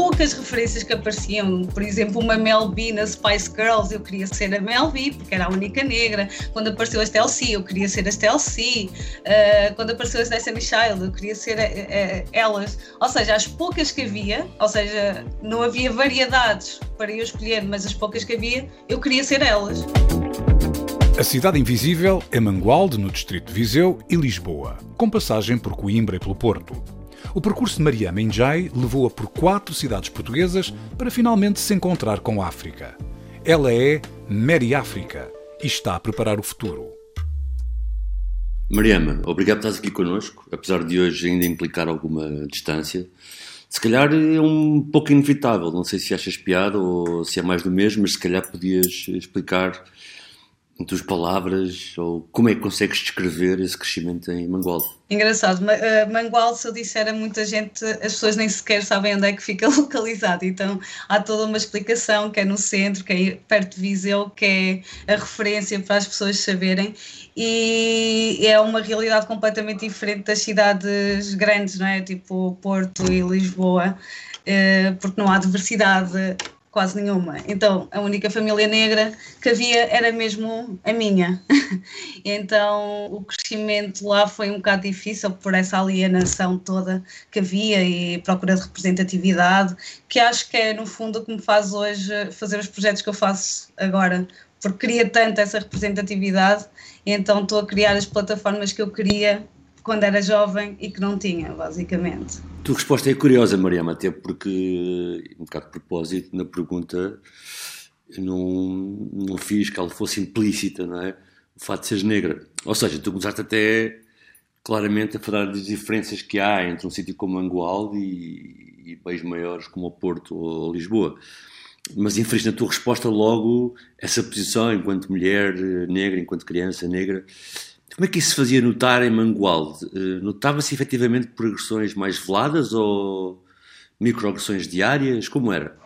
poucas referências que apareciam, por exemplo, uma Mel B na Spice Girls, eu queria ser a Mel B, porque era a única negra. Quando apareceu a Stell C, eu queria ser a Stell C. Uh, quando apareceu a Destiny Child, eu queria ser a, a, elas. Ou seja, as poucas que havia, ou seja, não havia variedades para eu escolher, mas as poucas que havia, eu queria ser elas. A Cidade Invisível é Mangualde, no distrito de Viseu, e Lisboa, com passagem por Coimbra e pelo Porto. O percurso de Mariama Njai levou-a por quatro cidades portuguesas para finalmente se encontrar com a África. Ela é Mary África e está a preparar o futuro. Mariama, obrigado por estás aqui connosco, apesar de hoje ainda implicar alguma distância. Se calhar é um pouco inevitável, não sei se achas piada ou se é mais do mesmo, mas se calhar podias explicar em tuas palavras, ou como é que consegues descrever esse crescimento em Mangualde? Engraçado, eh, Mangualde, se eu disser a muita gente, as pessoas nem sequer sabem onde é que fica localizado, então há toda uma explicação que é no centro, que é perto de Viseu, que é a referência para as pessoas saberem, e é uma realidade completamente diferente das cidades grandes, não é? Tipo Porto e Lisboa, eh, porque não há diversidade quase nenhuma. Então, a única família negra que havia era mesmo a minha. então, o crescimento lá foi um bocado difícil por essa alienação toda que havia e procura de representatividade, que acho que é, no fundo, o que me faz hoje fazer os projetos que eu faço agora, porque queria tanto essa representatividade, então estou a criar as plataformas que eu queria quando era jovem e que não tinha, basicamente. A tua resposta é curiosa, Mariama, até porque, um bocado de propósito, na pergunta não, não fiz que ela fosse implícita, não é? O fato de seres negra. Ou seja, tu começaste até claramente a falar das diferenças que há entre um sítio como Angualde e, e países maiores como o Porto ou Lisboa. Mas inferiste na tua resposta logo essa posição enquanto mulher negra, enquanto criança negra. Como é que isso se fazia notar em Mangualde? Uh, Notava-se efetivamente progressões mais veladas ou microagressões diárias? Como era?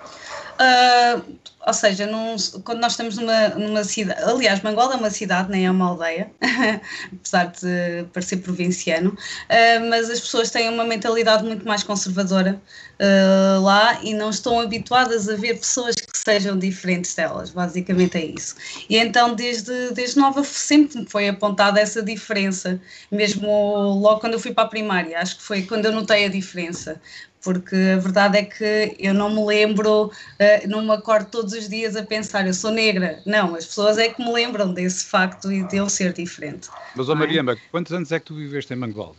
Uh, ou seja, num, quando nós estamos numa, numa cidade, aliás, Mangualde é uma cidade, nem é uma aldeia, apesar de parecer provinciano, uh, mas as pessoas têm uma mentalidade muito mais conservadora uh, lá e não estão habituadas a ver pessoas que sejam diferentes delas, basicamente é isso. E então, desde, desde nova, sempre me foi apontada essa diferença, mesmo logo quando eu fui para a primária, acho que foi quando eu notei a diferença porque a verdade é que eu não me lembro, uh, não me acordo todos os dias a pensar eu sou negra. Não, as pessoas é que me lembram desse facto e de eu ser diferente. Mas, oh Mariana, é? quantos anos é que tu viveste em Mangualde?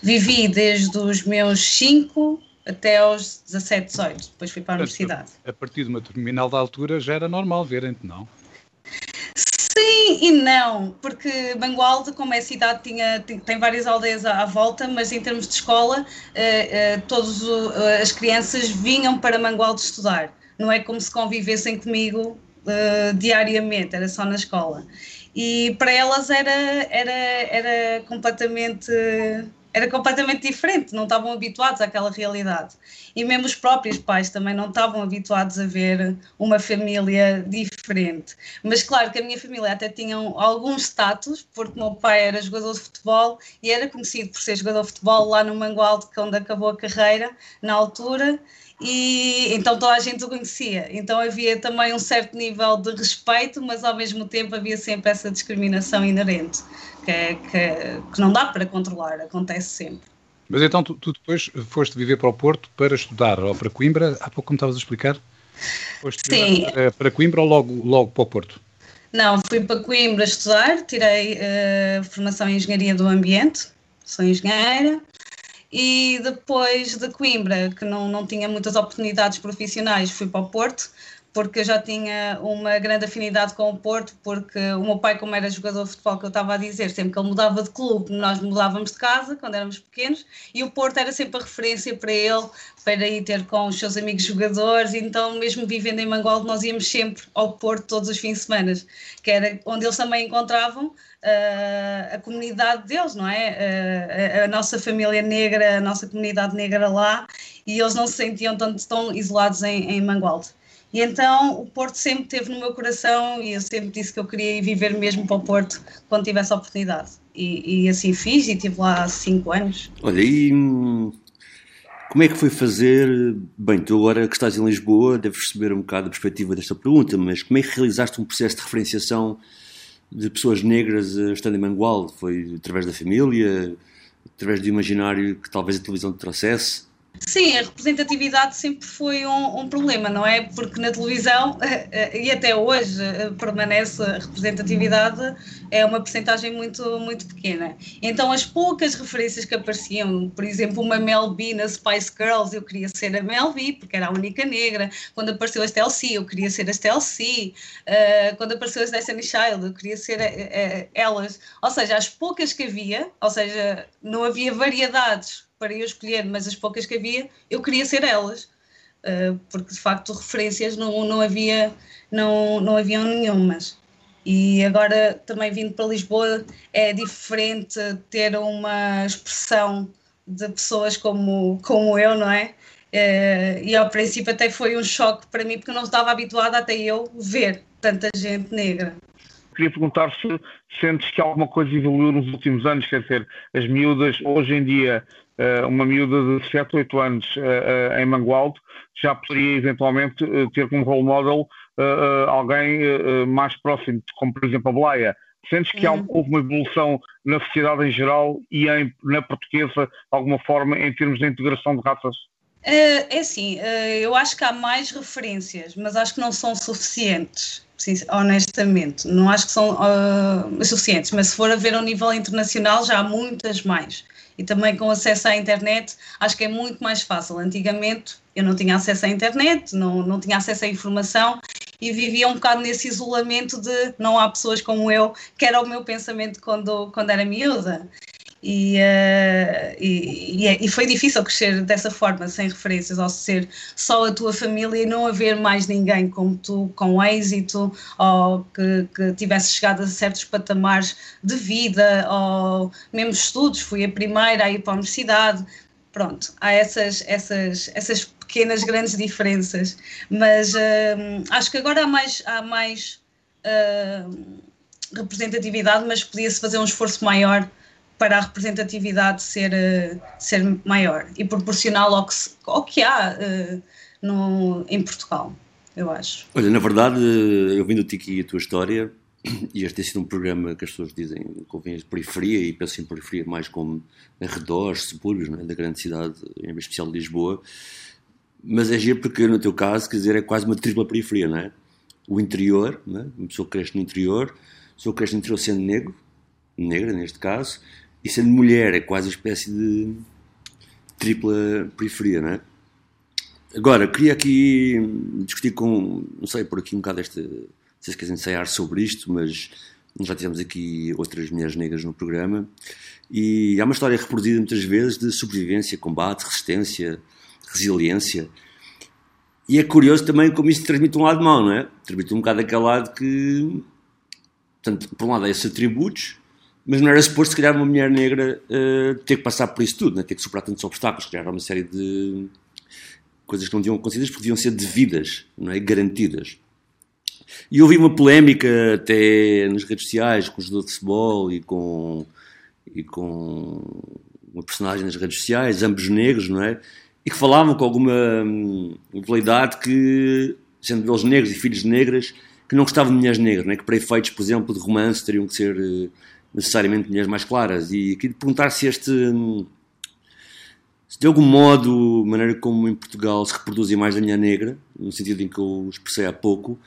Vivi desde os meus 5 até aos 17, 18, depois fui para a Portanto, universidade. A partir de uma determinada altura já era normal verem-te, não? Sim e não, porque Mangualde, como é cidade, tinha, tem várias aldeias à, volta, mas em termos de escola, uh, uh, todas uh, as crianças vinham para Mangualde estudar. Não é como se convivessem comigo diariamente, era só na escola. E para elas era, era, era completamente era completamente diferente, não estavam habituados àquela realidade. E mesmo os próprios pais também não estavam habituados a ver uma família diferente. Mas claro que a minha família até tinha algum status, porque meu pai era jogador de futebol e era conhecido por ser jogador de futebol lá no Mangualde, onde acabou a carreira, na altura, e então toda a gente o conhecia. Então havia também um certo nível de respeito, mas ao mesmo tempo havia sempre essa discriminação inerente que, que, que não dá para controlar, acontece sempre. Mas então tu, tu, depois foste viver para o Porto para estudar ou para Coimbra, há pouco como estavas a explicar? Foste Sim. Para, para Coimbra ou logo, logo para o Porto? Não, fui para Coimbra estudar, tirei uh, formação em Engenharia do Ambiente, sou engenheira, e depois de Coimbra, que não, não tinha muitas oportunidades profissionais, fui para o Porto, porque eu já tinha uma grande afinidade com o Porto, porque o meu pai, como era jogador de futebol, que eu estava a dizer, sempre que ele mudava de clube, nós mudávamos de casa quando éramos pequenos, e o Porto era sempre a referência para ele, para ir ter com os seus amigos jogadores, então mesmo vivendo em Mangualde, nós íamos sempre ao Porto todos os fins de semana, que era onde eles também encontravam uh, a comunidade deles, não é? Uh, a, a, nossa família negra, a nossa comunidade negra lá, e eles não se sentiam tanto tão isolados em, em Mangualde. E então o Porto sempre teve no meu coração e eu sempre disse que eu queria ir viver mesmo para o Porto quando tivesse a oportunidade. E, e assim fiz e estive lá há cinco anos. Olha, e hum, como é que foi fazer? Bem, tu agora que estás em Lisboa deves perceber um bocado a perspectiva desta pergunta, mas como é que realizaste um processo de referenciação de pessoas negras eh, estando em Mangualde? Foi através da família? Através do imaginário que talvez a televisão te trouxesse? Sim, a representatividade sempre foi um, um, problema, não é? Porque na televisão, e até hoje permanece a representatividade, é uma percentagem muito, muito pequena. Então, as poucas referências que apareciam, por exemplo, uma Mel B na Spice Girls, eu queria ser a Mel B, porque era a única negra. Quando apareceu a Stell C, eu queria ser a Stell C. Uh, quando apareceu a Destiny Child, eu queria ser a, a, elas. Ou seja, as poucas que havia, ou seja, não havia variedades para eu escolher, mas as poucas que havia, eu queria ser elas, uh, porque de facto referências não, não havia, não, não haviam nenhumas. E agora também vindo para Lisboa é diferente ter uma expressão de pessoas como, como eu, não é? Uh, e ao princípio até foi um choque para mim porque não estava habituada até eu ver tanta gente negra queria perguntar se sentes que alguma coisa evoluiu nos últimos anos, quer dizer, as miúdas hoje em dia uma miúda de 7, 8 anos eh, eh, em Mangualde já poderia eventualmente ter como role model alguém mais próximo, como por exemplo a Blaia. Sentes que uhum. houve uma evolução na sociedade em geral e em, na portuguesa, de alguma forma, em termos de integração de raças? é assim, eu acho que há mais referências, mas acho que não são suficientes, honestamente. Não acho que são uh, suficientes, mas se for a ver ao nível internacional, já há muitas mais e também com acesso à internet, acho que é muito mais fácil. Antigamente eu não tinha acesso à internet, não, não tinha acesso à informação e vivia um bocado nesse isolamento de não há pessoas como eu, que era o meu pensamento quando, quando era miúda. E, uh, e, é, e, foi difícil crescer dessa forma, sem referências, ou ser só a tua família e não haver mais ninguém como tu, com êxito, ou que, que tivesse chegado a certos patamares de vida, ou mesmo estudos. Fui a primeira a ir para a universidade. Pronto, há essas, essas, essas pequenas, grandes diferenças, mas uh, acho que agora há mais. Há mais uh, representatividade, mas podia-se fazer um esforço maior para a representatividade ser, uh, ser maior e proporcional ao que, ao que há uh, no, em Portugal, eu acho. Olha, na verdade, eh, eu vindo-te aqui a tua história, e este tem sido um programa que as pessoas dizem convém de periferia, e penso em periferia mais como arredores, subúrbios é? da grande cidade, em especial de Lisboa, mas é giro porque no teu caso, quer dizer, é quase uma tripla periferia, não é? O interior, não é? uma pessoa que cresce no interior, a pessoa que cresce no interior sendo negro, negra neste caso, e sendo mulher é quase uma espécie de tripla periferia, não é? Agora, queria aqui discutir com, não sei, por aqui um bocado esta, não sei se queres ensaiar sobre isto, mas já tivemos aqui outras mulheres negras no programa e há uma história reproduzida muitas vezes de sobrevivência, combate, resistência, resiliência. E é curioso também como isso transmite um lado mau, não é? Transmite um bocado aquele lado que, portanto, por um lado, há esses atributos, mas não era suposto, se calhar, uma mulher negra uh, ter que passar por isso tudo, né? ter que superar tantos obstáculos, criar uma série de coisas que não deviam acontecidas porque deviam ser devidas, não é? garantidas. E houve uma polémica até nas redes sociais com o jogador de futebol e com, e com uma personagem nas redes sociais, ambos negros, não é? E que falavam com alguma hum, validade que, sendo eles negros e filhos negras, que não gostavam de mulheres negras, não é? que para efeitos, por exemplo, de romance teriam que ser uh, necessariamente mulheres mais claras. E queria perguntar se este. Se de algum modo, maneira como em Portugal se reproduz a imagem da mulher negra, no sentido em que eu expressei há pouco,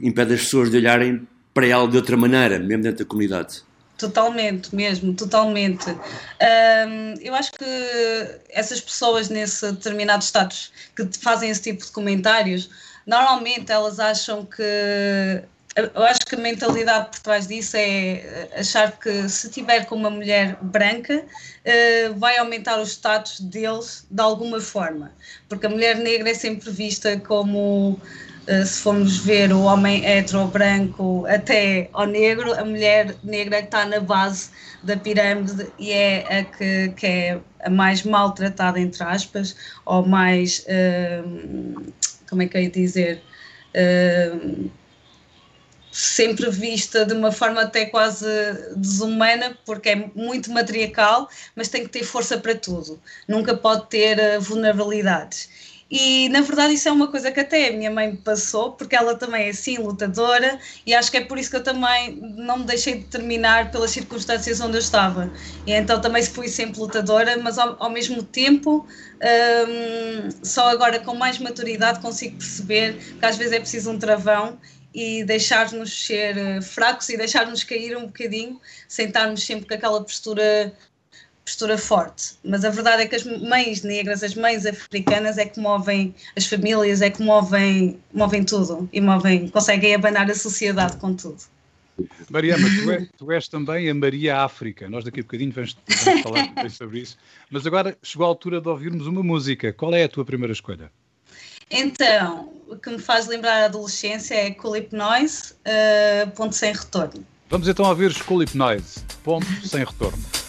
impede as pessoas de olharem para ela de outra maneira, mesmo dentro da comunidade. Totalmente, mesmo, totalmente. Um, eu acho que essas pessoas nesse determinado status que fazem esse tipo de comentários normalmente elas acham que eu acho que a mentalidade por trás disso é achar que se tiver com uma mulher branca vai aumentar o status deles de alguma forma, porque a mulher negra é sempre vista como eh, se formos ver o homem hetero branco até ao negro, a mulher negra está na base da pirâmide e é a que, que é a mais maltratada, entre aspas, ou mais, como é que eu ia dizer, sempre vista de uma forma até quase desumana, porque é muito matriarcal, mas tem que ter força para tudo, nunca pode ter uh, vulnerabilidades. E na verdade isso é uma coisa que até a minha mãe passou, porque ela também é assim lutadora, e acho que é por isso que eu também não me deixei de terminar pelas circunstâncias onde eu estava. E então também fui sempre lutadora, mas ao, ao mesmo tempo, hum, só agora com mais maturidade consigo perceber que às vezes é preciso um travão e deixar-nos ser eh, fracos e deixar-nos cair um bocadinho, sentarmos sempre com aquela postura postura forte, mas a verdade é que as mães negras, as mães africanas é que movem as famílias, é que movem, movem tudo e movem, conseguem abanar a sociedade com tudo. Mariana, tu, é, tu és também a Maria África. Nós daqui a bocadinho vamos, vamos falar sobre isso. Mas agora chegou a altura de ouvirmos uma música. Qual é a tua primeira escolha? Então, o que me faz lembrar a adolescência é Cool Noise, uh, ponto sem retorno. Vamos então ouvir Cool Noise, ponto sem retorno.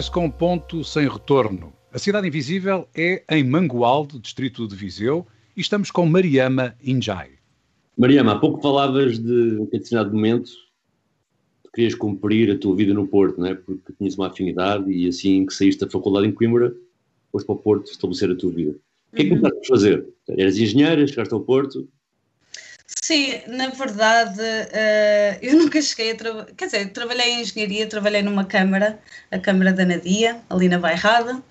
Hipnose com ponto sem retorno. A Cidade Invisível é em Mangualde, distrito de Viseu, e estamos com Mariama Injai. Mariama, há pouco falavas de um determinado momento que querias cumprir a tua vida no Porto, não é? Porque tinhas uma afinidade e assim que saíste da faculdade em Coimbra, foste para o Porto estabelecer a tua vida. O que é que uhum. começaste a fazer? Eras engenheira, chegaste ao Porto, Sim, na verdade, uh, eu nunca cheguei a trabalhar. Quer dizer, trabalhei em engenharia, trabalhei numa câmara, a Câmara da Nadia, ali na Bairrada, uh,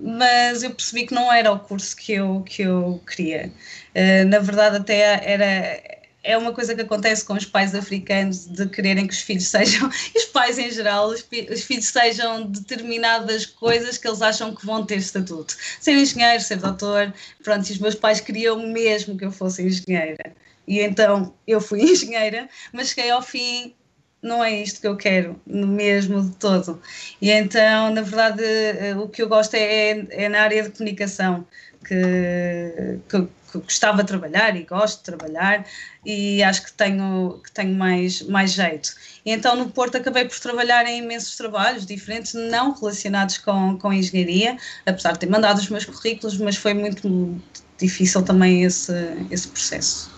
mas eu percebi que não era o curso que eu, que eu queria. Uh, na verdade, até era é uma coisa que acontece com os pais africanos de quererem que os filhos sejam, os pais em geral, os, os, filhos sejam determinadas coisas que eles acham que vão ter estatuto. Ser engenheiro, ser doutor, pronto, e os meus pais queriam mesmo que eu fosse engenheira. E então eu fui engenheira, mas cheguei ao fim, não é isto que eu quero, mesmo de todo. E então, na verdade, eh, o que eu gosto é, é na área de comunicação, que, que gostava de trabalhar e gosto de trabalhar e acho que tenho, que tenho mais, mais jeito. E então no Porto acabei por trabalhar em imensos trabalhos diferentes, não relacionados com, com engenharia, apesar de ter mandado os meus currículos, mas foi muito difícil também esse, esse processo.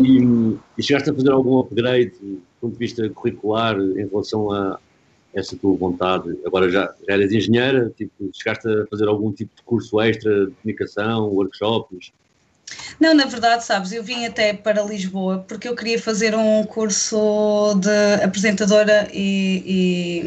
E, e chegaste a fazer algum upgrade do ponto de vista curricular em relação a, essa tua vontade? Agora já, já eras engenheira, tipo, chegaste a fazer algum tipo de curso extra de comunicação, workshops? Não, na verdade, sabes, eu vim até para Lisboa porque eu queria fazer um curso de apresentadora e,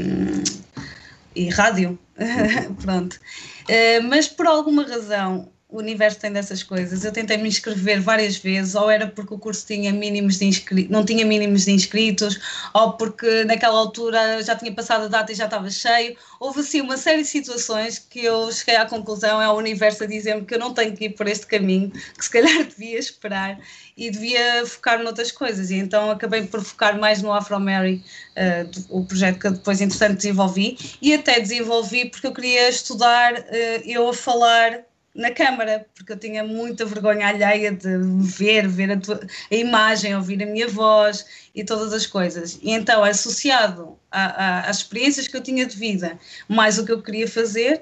e, e rádio. Pronto. Uh, mas por alguma razão o universo tem dessas coisas. Eu tentei me inscrever várias vezes, ou era porque o curso tinha mínimos de inscri... não tinha mínimos de inscritos, ou porque naquela altura já tinha passado a data e já estava cheio. Houve assim uma série de situações que eu cheguei à conclusão, é o universo a dizer-me que eu não tenho que ir por este caminho, que se calhar devia esperar e devia focar noutras coisas. E então acabei por focar mais no Afro Mary, uh, o projeto que depois, entretanto, desenvolvi, e até desenvolvi porque eu queria estudar, uh, eu a falar na câmara, porque eu tinha muita vergonha alheia de ver, ver a, tua, a, imagem, ouvir a minha voz e todas as coisas. E então, associado a, a, às experiências que eu tinha de vida, mais o que eu queria fazer,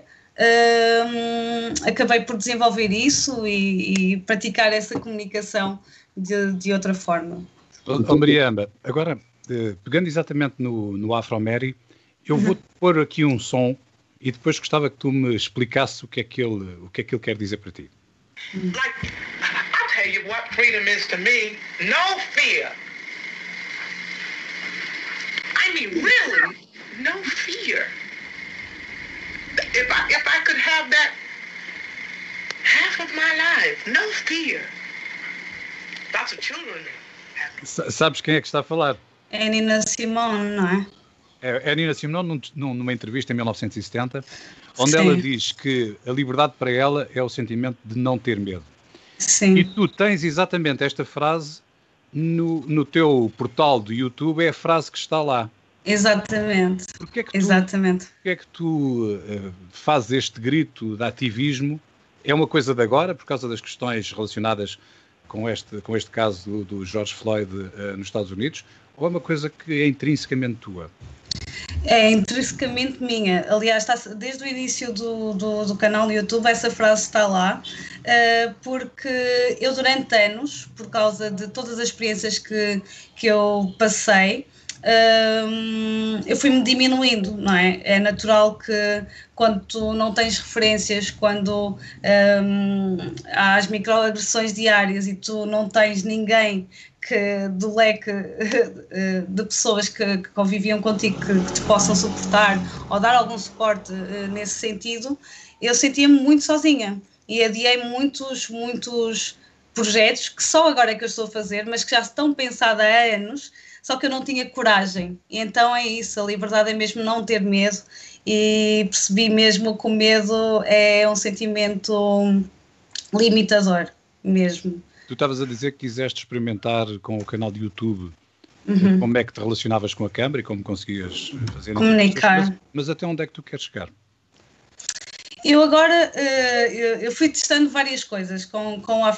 hum, acabei por desenvolver isso e, e praticar essa comunicação de, de outra forma. Oh, Mariamba, agora, eh, pegando exatamente no, no Afro Mary, eu vou uhum. pôr aqui um som e depois gostava que tu me explicasse o que é que ele, o que é que ele quer dizer para ti. Like, I'll tell you what freedom is to me. No fear. I mean, really, no fear. If I, if I could have that half of my life, no fear. That's what children Sabes quem é que está a falar? É Nina Simone, não é? É, é Nina Simone num, numa entrevista em 1970, onde Sim. ela diz que a liberdade para ela é o sentimento de não ter medo. Sim. E tu tens exatamente esta frase no, no teu portal do YouTube, é a frase que está lá. Exatamente. Porquê é que tu, Exatamente. Porquê é que tu uh, fazes este grito de ativismo? É uma coisa de agora, por causa das questões relacionadas com este, com este caso do, do George Floyd uh, nos Estados Unidos, ou é uma coisa que é intrinsecamente tua? É intrinsecamente minha. Aliás, está, desde o início do, do, do, canal do YouTube, essa frase está lá, uh, porque eu, durante anos, por causa de todas as experiências que, que eu passei, uh, eu fui-me diminuindo, não é? É natural que quando tu não tens referências, quando um, há as microagressões diárias e tu não tens ninguém que, do leque eh, de pessoas que, que conviviam contigo que, que, te possam suportar ou dar algum suporte eh, nesse sentido, eu sentia-me muito sozinha e adiei muitos, muitos projetos que só agora é que eu estou a fazer, mas que já estão pensados há anos, só que eu não tinha coragem. E então é isso, a liberdade é mesmo não ter medo e percebi mesmo que o medo é um sentimento limitador mesmo. Tu estavas a dizer que quiseste experimentar com o canal de YouTube uhum. como é que te relacionavas com a câmara e como conseguias fazer comunicar. Mas, mas até onde é que tu queres chegar? Eu agora uh, eu fui testando várias coisas com, com o.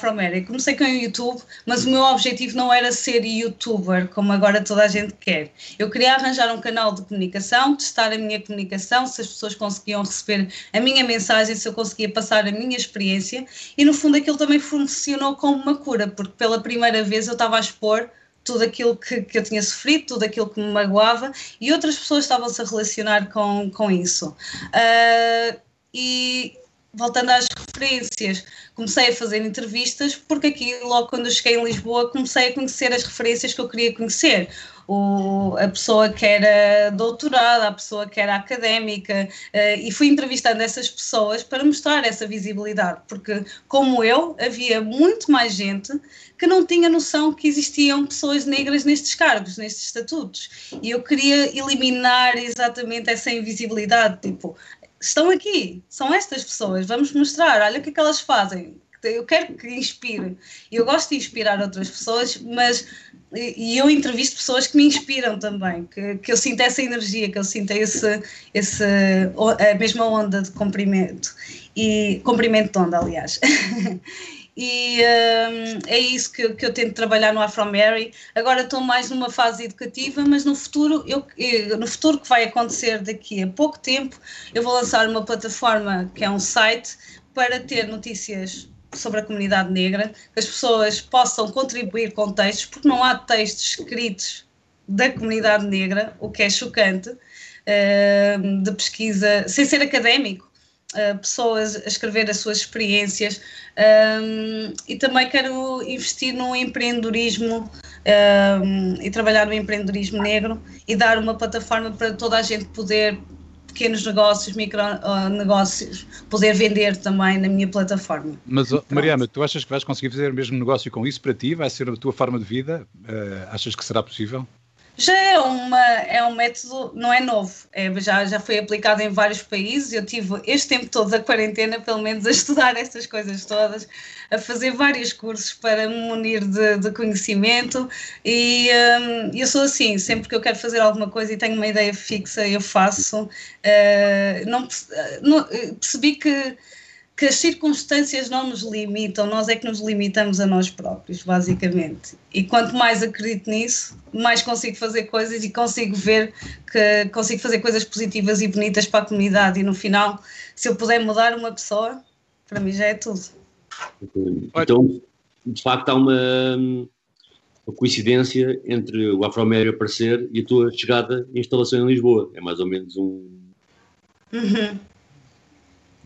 Comecei com o YouTube, mas o meu objetivo não era ser youtuber, como agora toda a gente quer. Eu queria arranjar um canal de comunicação, testar a minha comunicação, se as pessoas conseguiam receber a minha mensagem, se eu conseguia passar a minha experiência, e no fundo aquilo também funcionou como uma cura, porque pela primeira vez eu estava a expor tudo aquilo que, que eu tinha sofrido, tudo aquilo que me magoava, e outras pessoas estavam-se a relacionar com, com isso. Uh, e voltando às referências, comecei a fazer entrevistas porque aqui, logo quando cheguei em Lisboa, comecei a conhecer as referências que eu queria conhecer. O, a pessoa que era doutorada, a pessoa que era académica, uh, e fui entrevistando essas pessoas para mostrar essa visibilidade, porque, como eu, havia muito mais gente que não tinha noção que existiam pessoas negras nestes cargos, nestes estatutos. E eu queria eliminar exatamente essa invisibilidade, tipo, estão aqui, são estas pessoas, vamos mostrar, olha o que é que elas fazem. Eu quero que inspire. Eu gosto de inspirar outras pessoas, mas e eu entrevisto pessoas que me inspiram também, que, que eu sinto essa energia, que eu sinto esse, esse, a mesma onda de comprimento, e comprimento de onda, aliás. e um, é isso que, que eu tento trabalhar no Afro Mary. Agora estou mais numa fase educativa, mas no futuro, eu, no futuro que vai acontecer daqui a pouco tempo, eu vou lançar uma plataforma que é um site para ter notícias sobre a comunidade negra, que as pessoas possam contribuir com textos, porque não há textos escritos da comunidade negra, o que é chocante, uh, de pesquisa, sem ser académico uh, pessoas a escrever as suas experiências um, e também quero investir no empreendedorismo um, e trabalhar no empreendedorismo negro e dar uma plataforma para toda a gente poder pequenos negócios, micronegócios, poder vender também na minha plataforma. Mas, Mariana, tu achas que vais conseguir fazer o mesmo negócio com isso para ti? Vai ser a tua forma de vida? Uh, achas que será possível? Já é, uma, é um método, não é novo, é, já, já foi aplicado em vários países. Eu tive este tempo todo da quarentena, pelo menos, a estudar estas coisas todas, a fazer vários cursos para me munir de, de conhecimento. E um, eu sou assim, sempre que eu quero fazer alguma coisa e tenho uma ideia fixa, eu faço. Uh, não, não, percebi que que as circunstâncias não nos limitam, nós é que nos limitamos a nós próprios, basicamente. E quanto mais acredito nisso, mais consigo fazer coisas e consigo ver que consigo fazer coisas positivas e bonitas para a comunidade. E no final, se eu puder mudar uma pessoa, para mim já é tudo. Então, de facto, há uma, uma coincidência entre o Afromério aparecer e a tua chegada e instalação em Lisboa. É mais ou menos um. Uhum.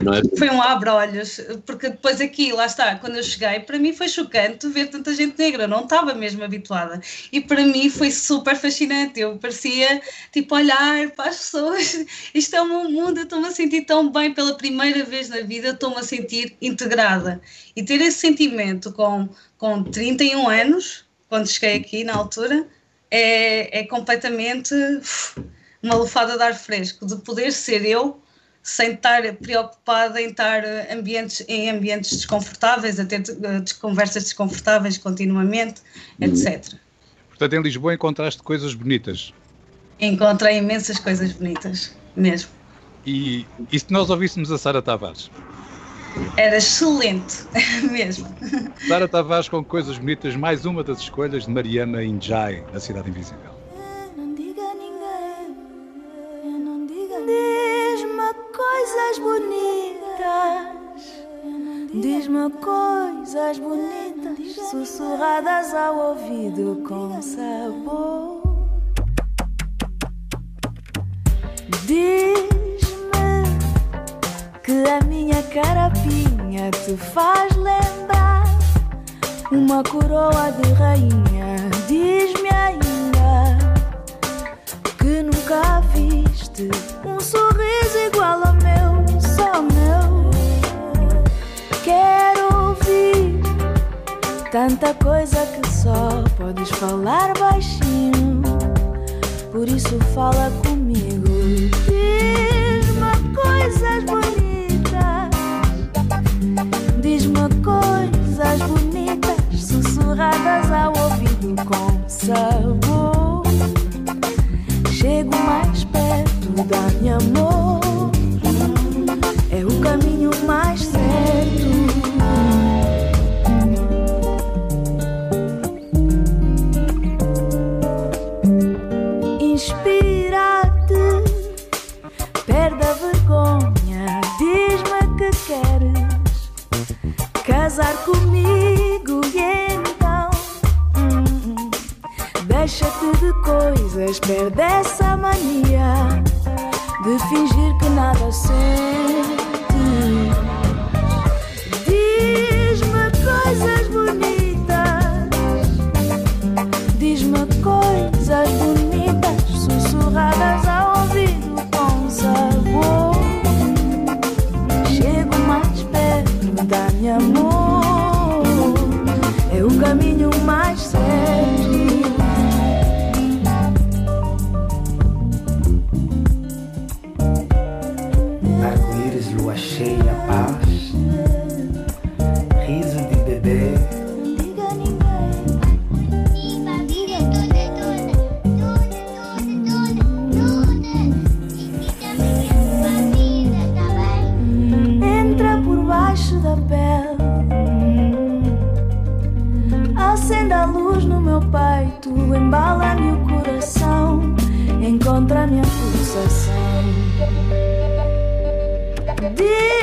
É? Foi um abre-olhos, porque depois aqui, lá está, quando eu cheguei, para mim foi chocante ver tanta gente negra, não estava mesmo habituada. E para mim foi super fascinante, eu parecia tipo olhar para as pessoas, isto é o meu mundo, eu estou-me a sentir tão bem pela primeira vez na vida, estou-me a sentir integrada. E ter esse sentimento com, com 31 anos, quando cheguei aqui na altura, é, é completamente uf, uma lufada de ar fresco, de poder ser eu sem estar preocupada em estar ambientes, em ambientes desconfortáveis, a ter uh, conversas desconfortáveis continuamente, etc. Portanto, em Lisboa encontraste coisas bonitas? Encontrei imensas coisas bonitas, mesmo. E, e se nós ouvíssemos a Sara Tavares? Era excelente, mesmo. Sara Tavares com coisas bonitas, mais uma das escolhas de Mariana Injai, da Cidade Invisível. Coisas bonitas. Diz-me coisas bonitas, sussurradas ao ouvido com sabor. Diz-me que a minha carapinha te faz lembrar uma coroa de rainha. Diz-me ainda que nunca viste um sorriso igual ao meu, só meu. Quero ouvir tanta coisa que só podes falar baixinho. Por isso fala comigo. Diz-me coisas bonitas. Peito, embala-me o coração, encontra-me a pulsação. Diz-me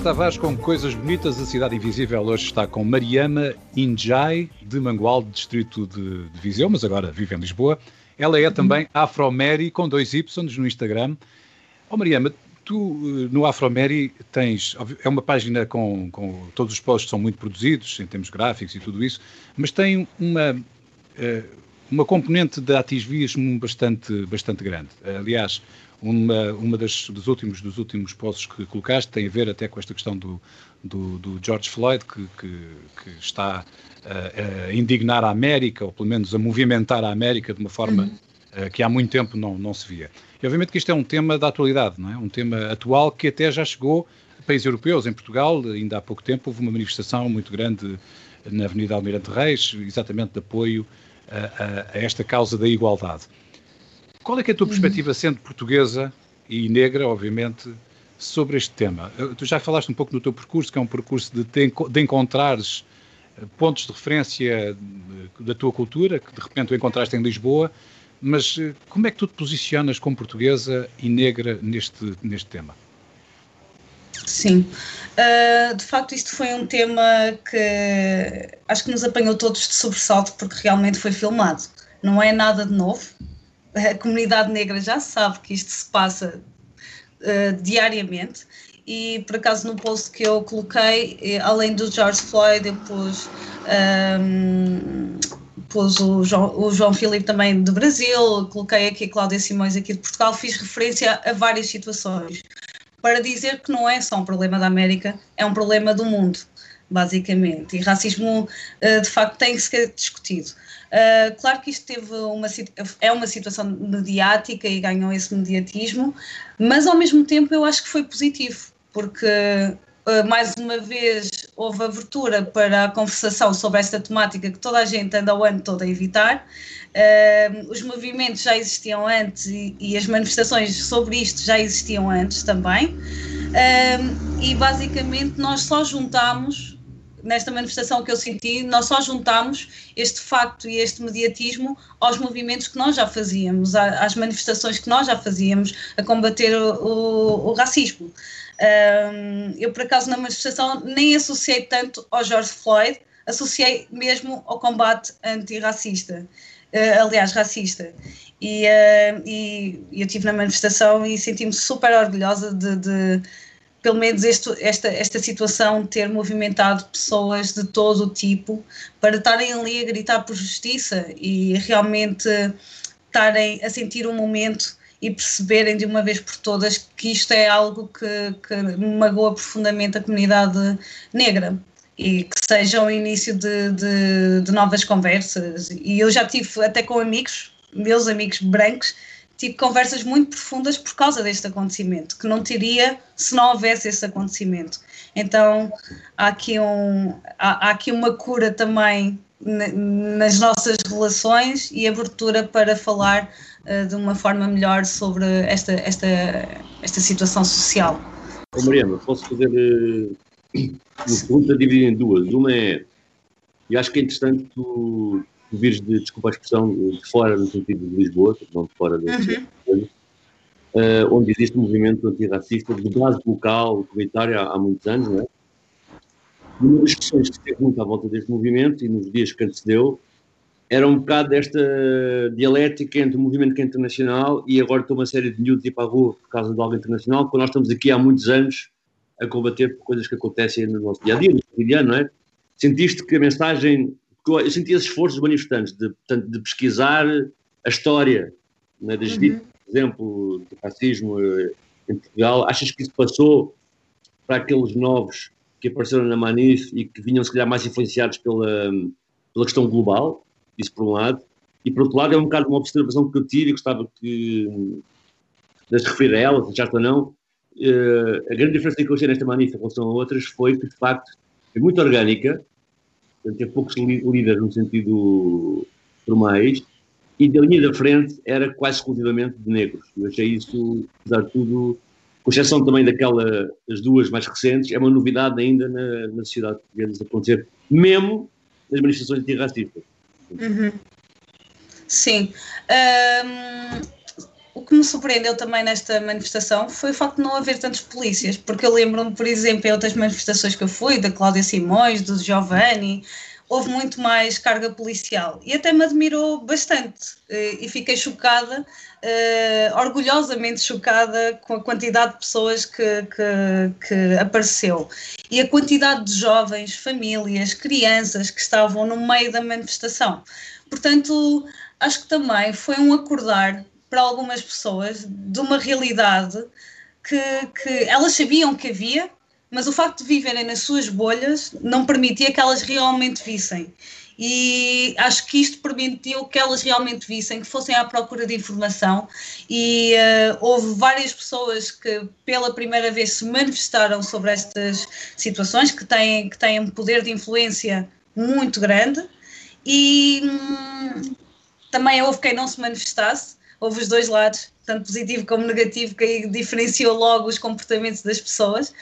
Sara Tavares com Coisas Bonitas, a Cidade Invisível hoje está com Mariama Injai, de Mangualde, distrito de, de Viseu, mas agora vive em Lisboa. Ela é também Afromeri, com dois Y no Instagram. Oh Mariama, tu eh, no Afromeri tens, é uma página com, com todos os posts são muito produzidos, em termos gráficos e tudo isso, mas tem uma, eh, uma componente de ativismo bastante, bastante grande. Aliás, uma, uma das, dos, últimos, dos últimos posts que colocaste tem a ver até com esta questão do, do, do George Floyd, que, que, que está a, a indignar a América, ou pelo menos a movimentar a América de uma forma eh, que há muito tempo não, não se via. E obviamente que isto é um tema da atualidade, não é? um tema atual que até já chegou a países europeus. Em Portugal, ainda há pouco tempo, houve uma manifestação muito grande na Avenida Almirante Reis, exatamente de apoio a, a, a esta causa da igualdade. Qual é é a tua perspectiva, sendo portuguesa e negra, obviamente, sobre este tema? Eh, Tu já falaste um pouco no teu percurso, que é um percurso de, te de encontrares eh, pontos de referência de- da tua cultura, que de repente tu encontraste em Lisboa, mas eh, como é que tu te posicionas como portuguesa e negra neste, neste tema? Sim, Uh, de facto isto foi um tema que acho que nos apanhou todos de sobressalto porque realmente foi filmado. Não é nada de novo. A comunidade negra já sabe que isto se passa uh, diariamente e por acaso no post que eu coloquei, eh, além do George Floyd, eu pus, um, pus o, João, o João Filipe também do Brasil, coloquei aqui a Cláudia Simões aqui de Portugal, fiz referência a várias situações para dizer que não é só um problema da América, é um problema do mundo, basicamente. E racismo, uh, de facto, tem que ser discutido. Uh, claro que isto teve uma, é uma situação mediática e ganhou esse mediatismo, mas ao mesmo tempo eu acho que foi positivo, porque uh, mais uma vez houve abertura para a conversação sobre esta temática que toda a gente anda o ano todo a evitar. Uh, os movimentos já existiam antes e, e, as manifestações sobre isto já existiam antes também. E basicamente nós só juntámos, nesta manifestação que eu senti, nós só juntámos este facto e este mediatismo aos movimentos que nós já fazíamos, às manifestações que nós já fazíamos a combater o, o, o racismo. Uh, eu, por acaso, na manifestação nem associei tanto ao George Floyd, associei mesmo ao combate antirracista. Uh, aliás, racista. E, uh, e, eu estive na manifestação e senti-me super orgulhosa de, de, pelo menos este, esta, esta situação ter movimentado pessoas de todo o tipo para estarem ali a gritar por justiça e realmente estarem a sentir um momento e perceberem de uma vez por todas que isto é algo que, que magoa profundamente a comunidade negra e que seja o início de, de, de novas conversas. E eu já tive até com amigos, meus amigos brancos, tive conversas muito profundas por causa deste acontecimento, que não teria se não houvesse esse acontecimento. Então há aqui, um, há, há aqui uma cura também nas nossas relações e abertura para falar uh, de uma forma melhor sobre esta, esta, esta situação social. Ô Mariana, posso fazer uh, uma pergunta dividida em duas. Uma é, e acho que é interessante tu, tu vires de, desculpa a expressão, de fora no sentido de Lisboa, não de fora da uhum. uh, onde existe um movimento antirracista de base local, comunitário há, há muitos anos, não é? E uma das questões que teve muito à volta deste movimento e nos dias que antecedeu era um bocado desta dialética entre o movimento que é internacional e agora estou uma série de miúdos ir para a rua por causa de algo internacional, quando nós estamos aqui há muitos anos a combater coisas que acontecem no nosso dia a dia, no cotidiano, não é? Sentiste que a mensagem. Eu senti esse esforço dos manifestantes de, de pesquisar a história né, das uhum. por exemplo, do racismo eh, em Portugal. Achas que isso passou para aqueles novos que apareceram na Manif e que vinham, se calhar, mais influenciados pela, pela questão global, isso por um lado, e por outro lado é um bocado uma observação que eu tive e gostava que de se referir a ela, se já ou não, uh, a grande diferença que eu achei nesta Manif em relação a outras foi que, de facto, é muito orgânica, teve poucos líderes no sentido formais, e da linha da frente era quase exclusivamente de negros. Eu achei isso, apesar de tudo, com exceção também daquela, das duas mais recentes, é uma novidade ainda na, na sociedade portuguesa acontecer, mesmo nas manifestações antirracistas. Uhum. Sim. Um, o que me surpreendeu também nesta manifestação foi o facto de não haver tantos polícias, porque eu lembro-me, por exemplo, em outras manifestações que eu fui, da Cláudia Simões, do Giovanni, houve muito mais carga policial e até me admirou bastante eh, e fiquei chocada, uh, orgulhosamente chocada com a quantidade de pessoas que, que, que, apareceu e a quantidade de jovens, famílias, crianças que estavam no meio da manifestação. Portanto, acho que também foi um acordar para algumas pessoas de uma realidade que, que elas sabiam que havia, mas o facto de viverem nas suas bolhas não permitia que elas realmente vissem. E acho que isto permitiu que elas realmente vissem, que fossem à procura de informação. E uh, houve várias pessoas que, pela primeira vez, se manifestaram sobre estas situações, que têm, que têm um poder de influência muito grande. E hum, também houve quem não se manifestasse, houve os dois lados, tanto positivo como negativo, que diferenciou logo os comportamentos das pessoas.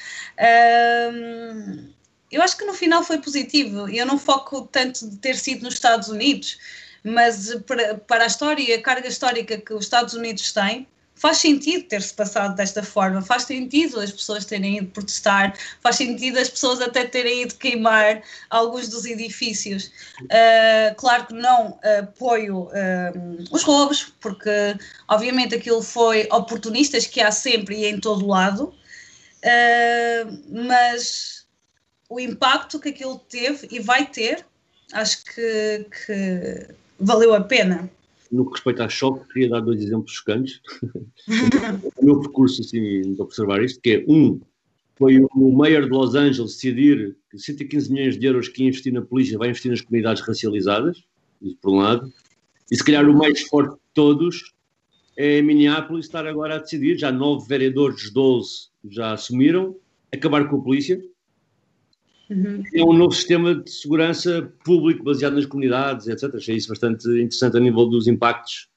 Um, eu acho que no final foi positivo. Eu não foco tanto de ter sido nos Estados Unidos, mas para, para a história a carga histórica que os Estados Unidos têm, faz sentido ter-se passado desta forma, faz sentido as pessoas terem ido protestar, faz sentido as pessoas até terem ido queimar alguns dos edifícios. Uh, claro que não apoio uh, os roubos, porque obviamente aquilo foi oportunistas que há sempre e em todo lado, uh, mas o impacto que aquilo teve e vai ter, acho que, que valeu a pena no que respeita a choque, queria dar dois exemplos chocantes. o meu percurso, assim, de observar isto, que é, um, foi o Mayor de Los Angeles decidir que 115 milhões de euros que ia investir na polícia vai investir nas comunidades racializadas, isso por um lado, e se calhar o mais forte de todos é Minneapolis estar agora a decidir, já nove vereadores dos 12 já assumiram, acabar com a polícia, Uhum. É um novo sistema de segurança público baseado nas comunidades, etc. Achei isso bastante interessante a nível dos impactos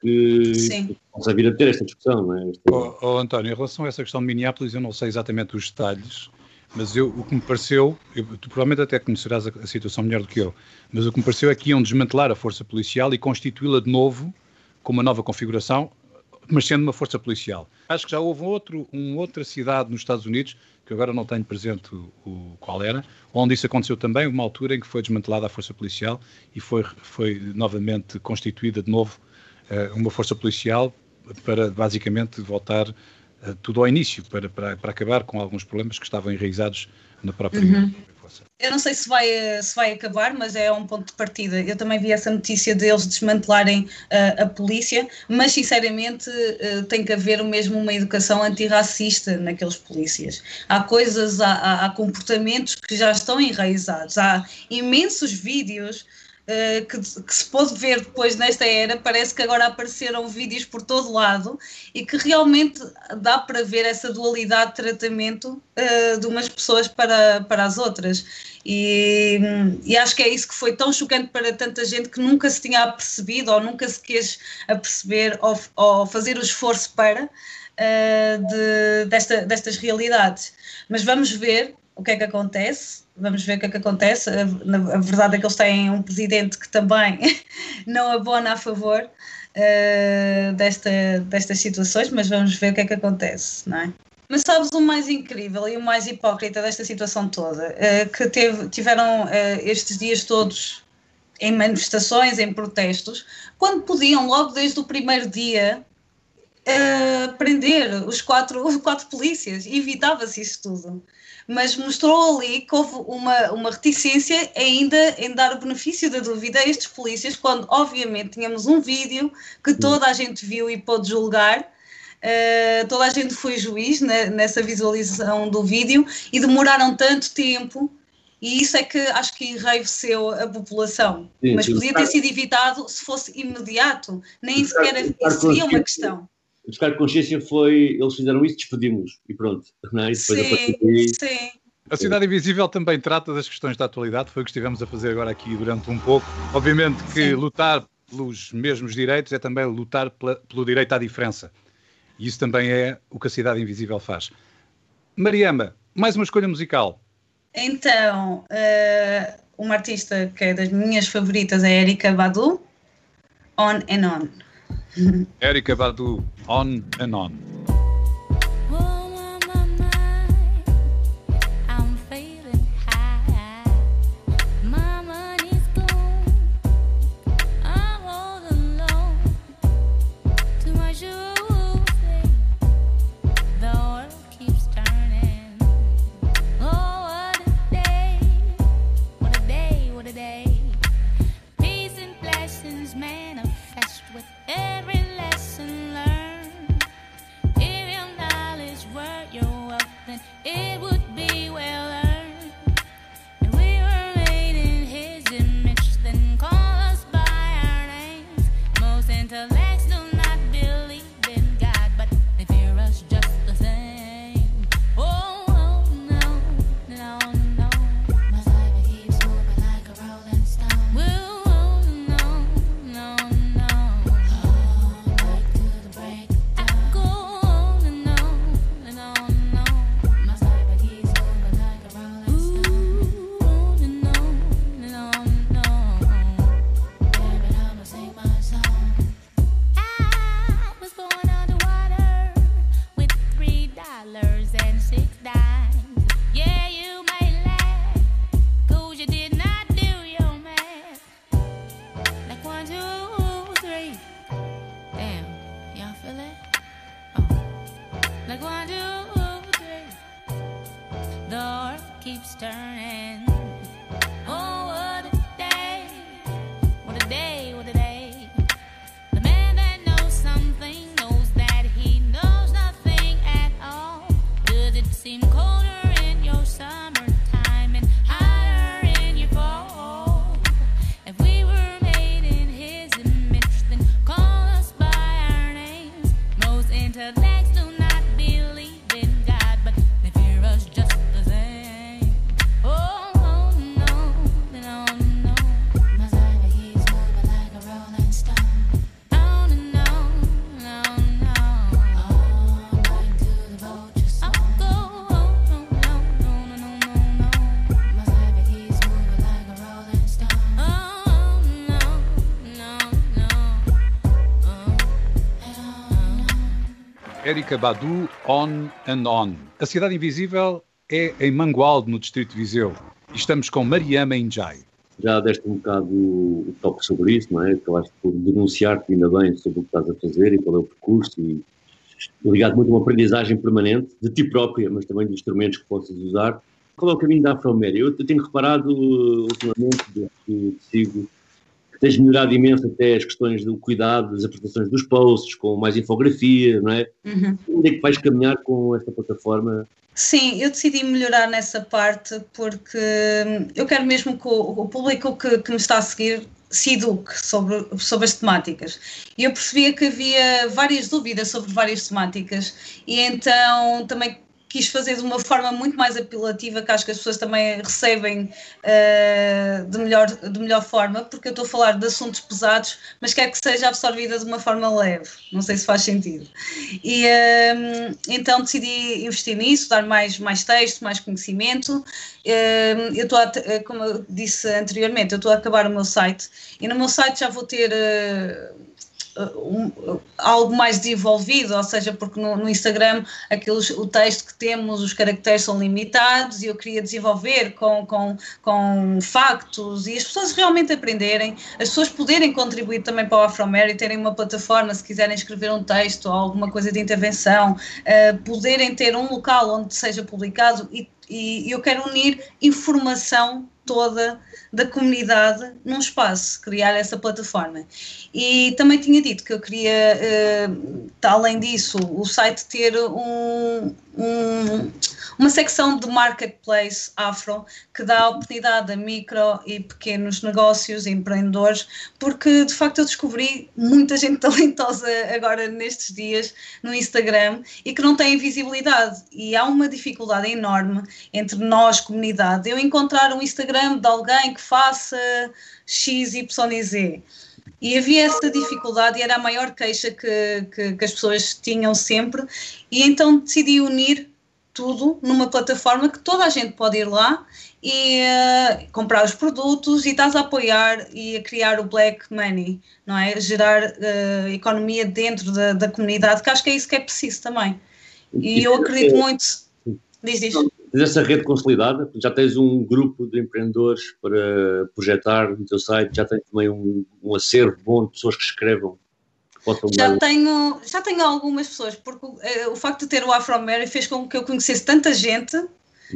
que Sim. possa vir a ter esta discussão. Não é? Oh, oh, António, em relação a essa questão de Minneapolis, eu não sei exatamente os detalhes, mas eu, o que me pareceu, eu, tu provavelmente até conhecerás a, a, situação melhor do que eu, mas o que me pareceu é que iam desmantelar a força policial e constituí-la de novo com uma nova configuração, mas sendo uma força policial. Acho que já houve outro, uma outra cidade nos Estados Unidos que agora não tenho presente o, o, qual era, onde isso aconteceu também, uma altura em que foi desmantelada a força policial e foi, foi novamente constituída de novo uh, uma força policial para basicamente voltar eh, tudo ao início, para, para, para acabar com alguns problemas que estavam enraizados na própria Uhum. Eu não sei se vai, eh, se vai acabar, mas é um ponto de partida. Eu também vi essa notícia deles desmantelarem eh, a polícia, mas sinceramente eh, tem que haver mesmo uma educação antirracista naqueles polícias. Há coisas, há- há comportamentos que já estão enraizados. Há imensos vídeos eh, que, que se pôde ver depois nesta era, parece que agora apareceram vídeos por todo lado e que realmente dá para ver essa dualidade de tratamento eh, de umas pessoas para, para as outras. E, e acho que é isso que foi tão chocante para tanta gente que nunca se tinha apercebido ou nunca se quis aperceber ou, ou fazer o esforço para eh, de- desta- destas realidades. Mas vamos ver o que é que acontece. Vamos ver o que é que acontece. A, a verdade é que eles têm um presidente que também não abona a favor eh, desta, destas situações, mas vamos ver o que é que acontece, não é? Mas sabes o mais incrível e o mais hipócrita desta situação toda? Eh, que teve- tiveram eh, estes dias todos em manifestações, em protestos, quando podiam, logo desde o primeiro dia, prender os quatro, quatro polícias. Evitava-se isso tudo. Mas mostrou ali que houve uma, uma reticência ainda em dar o benefício da dúvida a estes polícias, quando obviamente tínhamos um vídeo que toda a gente viu e pôde julgar. Uh, toda a gente foi juiz ne- nessa visualização do vídeo e demoraram tanto tempo e isso é que acho que enraiveceu a população. Sim, Mas podia ter sido evitado se fosse imediato, nem sequer seria uma questão. Buscar consciência foi, eles fizeram isso, despedimos e pronto. Não é? E Sim, daí, sim. A Cidade Invisível também trata das questões da atualidade, foi o que estivemos a fazer agora aqui durante um pouco. Obviamente que Sim. lutar pelos mesmos direitos é também lutar pela- pelo direito à diferença. E isso também é o que a Cidade Invisível faz. Mariama, mais uma escolha musical. Então, eh, uma artista que é das minhas favoritas é Erika Badu, On and On. Erika Badu, On and On. Would be Erika Badu, On and On. A Cidade Invisível é em Mangualde, no Distrito de Viseu. E estamos com Mariama Injai. já deste um bocado o toque sobre isso, não é? Acabaste por denunciar-te ainda bem sobre o que estás a fazer e qual é o percurso e, ligado muito a uma aprendizagem permanente de ti própria, mas também de instrumentos que possas usar. Qual é o caminho da Afromédia? Eu, tenho reparado uh, ultimamente, desde que sigo, tens melhorado imenso até as questões do cuidado das apresentações dos posts, com mais infografia, não é? Uhum. Onde é que vais caminhar com esta plataforma? Sim, eu decidi melhorar nessa parte porque hum, eu quero mesmo que o, o público que, que me está a seguir se eduque sobre, sobre as temáticas. E eu percebia que havia várias dúvidas sobre várias temáticas e então também quis fazer de uma forma muito mais apelativa que acho que as pessoas também recebem uh, de, melhor, de melhor forma, porque eu estou a falar de assuntos pesados, mas quero que seja absorvida de uma forma leve, não sei se faz sentido. E uh, então decidi investir nisso, dar mais, mais texto, mais conhecimento. Uh, eu estou, como eu disse anteriormente, eu estou a acabar o meu site e no meu site já vou ter um, algo mais desenvolvido, ou seja, porque no, no Instagram aqueles, o texto que temos, os caracteres são limitados e eu queria desenvolver com, com, com factos e as pessoas realmente aprenderem, as pessoas poderem contribuir também para o Afromer e terem uma plataforma se quiserem escrever um texto ou alguma coisa de intervenção, uh, poderem ter um local onde seja publicado e, e eu quero unir informação toda da comunidade num espaço, criar essa plataforma. E também tinha dito que eu queria, uh, além disso, o site ter um, um, uma secção de marketplace afro que dá oportunidade a micro e pequenos negócios, empreendedores, porque de facto eu descobri muita gente talentosa agora nestes dias no Instagram e que não tem visibilidade. E há uma dificuldade enorme entre nós, comunidade, eu encontrar um Instagram de alguém que faça X, Y e Z. E havia essa dificuldade e era a maior queixa que, que, que as pessoas tinham sempre. E então decidi unir tudo numa plataforma que toda a gente pode ir lá e uh, comprar os produtos e estás a apoiar e a criar o black money, não é? Gerar uh, economia dentro da, da comunidade, que acho que é isso que é preciso também. E eu acredito muito. Diz, diz. Tens essa rede consolidada? Já tens um grupo de empreendedores para projetar no teu site? Já tens também um, um acervo bom de pessoas que escrevam? Já tenho, já tenho algumas pessoas, porque uh, o facto de ter o Afro-Mary fez com que eu conhecesse tanta gente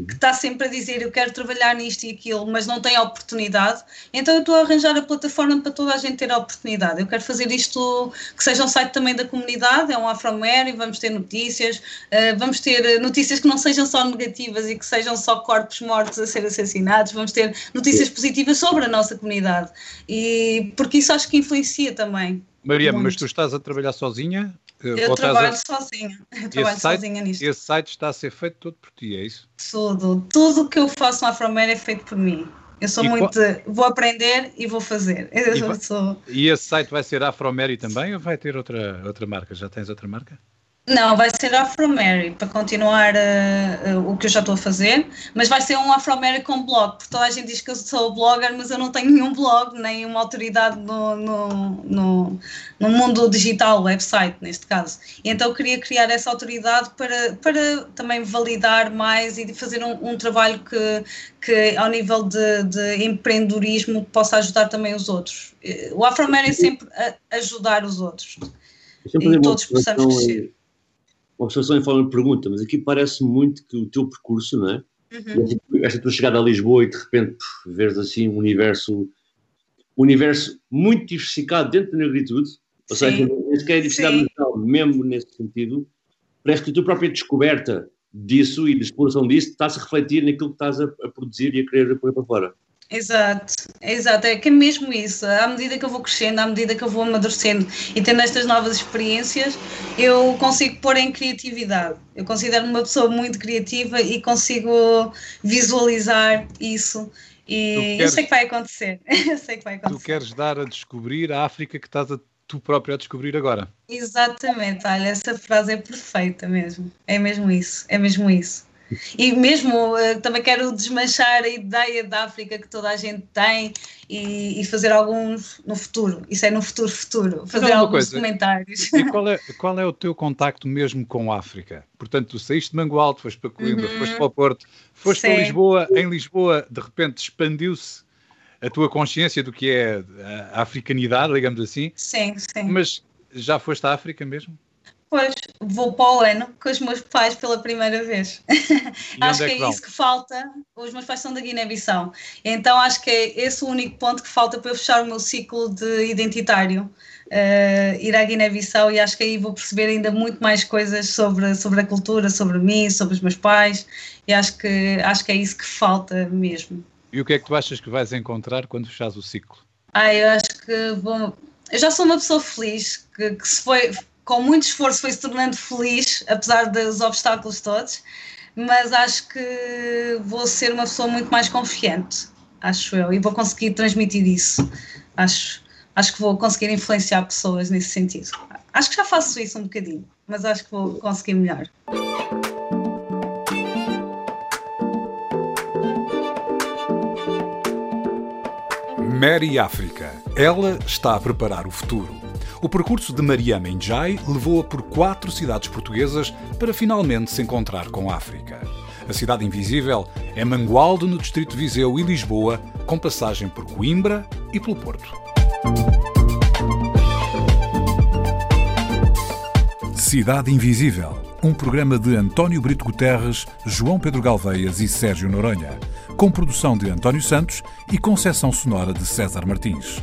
que está sempre a dizer eu quero trabalhar nisto e aquilo, mas não tem a oportunidade, então eu estou a arranjar a plataforma para toda a gente ter a oportunidade. Eu quero fazer isto que seja um site também da comunidade, é um Afro-Mary, vamos ter notícias, uh, vamos ter notícias que não sejam só negativas e que sejam só corpos mortos a ser assassinados, vamos ter notícias positivas sobre a nossa comunidade, e porque isso acho que influencia também. Maria, mas tu estás a trabalhar sozinha? Eu trabalho a... sozinha. Eu trabalho site, sozinha nisto. Esse site está a ser feito todo por ti, é isso? Tudo. Tudo que eu faço na Afromer é feito por mim. Eu sou E muito. qual- Vou aprender e vou fazer. Eu E sou- E esse site vai ser Afromary também ou vai ter outra, outra marca? Já tens outra marca? Não, vai ser Afro-Mary para continuar eh, eh, o que eu já estou a fazer, mas vai ser um Afro-Mary com blog, porque toda a gente diz que eu sou blogger, mas eu não tenho nenhum blog, nem uma autoridade no, no, no, no mundo digital, website neste caso. E então eu queria criar essa autoridade para, para também validar mais e fazer um, um trabalho que, que ao nível de, de empreendedorismo possa ajudar também os outros. Eh, O Afro-Mary é sempre ajudar os outros. E todos possamos crescer. Observação em forma de pergunta, mas aqui parece muito que o teu percurso, não é? Uhum. Esta- tua chegada a Lisboa e de repente veres assim um universo, um universo muito diversificado dentro da negritude, ou Sim. seja, nem sequer a diversidade nacional, mesmo nesse sentido, parece que a tua própria descoberta disso e de exploração disso está-se a refletir naquilo que estás a, a produzir e a querer pôr para fora. Exato, exato, é que é mesmo isso. À medida que eu vou crescendo, à medida que eu vou amadurecendo e tendo estas novas experiências, eu consigo pôr em criatividade. Eu considero-me uma pessoa muito criativa e consigo visualizar isso. Tu E eu queres- sei que vai acontecer. Eu sei que vai Tu acontecer. queres dar a descobrir a África que estás a tu próprio a descobrir agora. Exatamente, olha, essa frase é perfeita mesmo. É mesmo isso, é mesmo isso. E mesmo eh, também quero desmanchar a ideia da África que toda a gente tem e, e fazer alguns no futuro. Isso é no futuro, futuro. Fazer uma alguns coisa. comentários. E qual é, qual é o teu contacto mesmo com a África? Portanto, tu saíste de Mangualde, foste para Coimbra, Uhum. foste para o Porto, foste para Sim. Lisboa. Em Lisboa, de repente, expandiu-se a tua consciência do que é a africanidade, digamos assim. Sim, sim. Mas já foste à África mesmo? Pois, vou para o ano com os meus pais pela primeira vez. acho onde é que que é isso que falta. Os meus pais são da Guiné-Bissau. Então acho que é esse o único ponto que falta para eu fechar o meu ciclo de identitário. eh, ir à Guiné-Bissau e acho que aí vou perceber ainda muito mais coisas sobre, sobre a cultura, sobre mim, sobre os meus pais. E acho que, acho que é isso que falta mesmo. E o que é que tu achas que vais encontrar quando fechares o ciclo? Ah, eu acho que vou. Eu já sou uma pessoa feliz, que, que se foi, com muito esforço foi se tornando feliz, apesar dos obstáculos todos, mas acho que vou ser uma pessoa muito mais confiante, acho eu, e vou conseguir transmitir isso. Acho, acho que vou conseguir influenciar pessoas nesse sentido. Acho que já faço isso um bocadinho, mas acho que vou conseguir melhor. Mary África. Ela está a preparar o futuro. O percurso de Mariama Njai levou-a por quatro cidades portuguesas para finalmente se encontrar com a África. A cidade invisível é Mangualde, no distrito de Viseu e Lisboa, com passagem por Coimbra e pelo Porto. Cidade Invisível, um programa de António Brito Guterres, João Pedro Galveias e Sérgio Noronha, com produção de António Santos e concessão sonora de César Martins.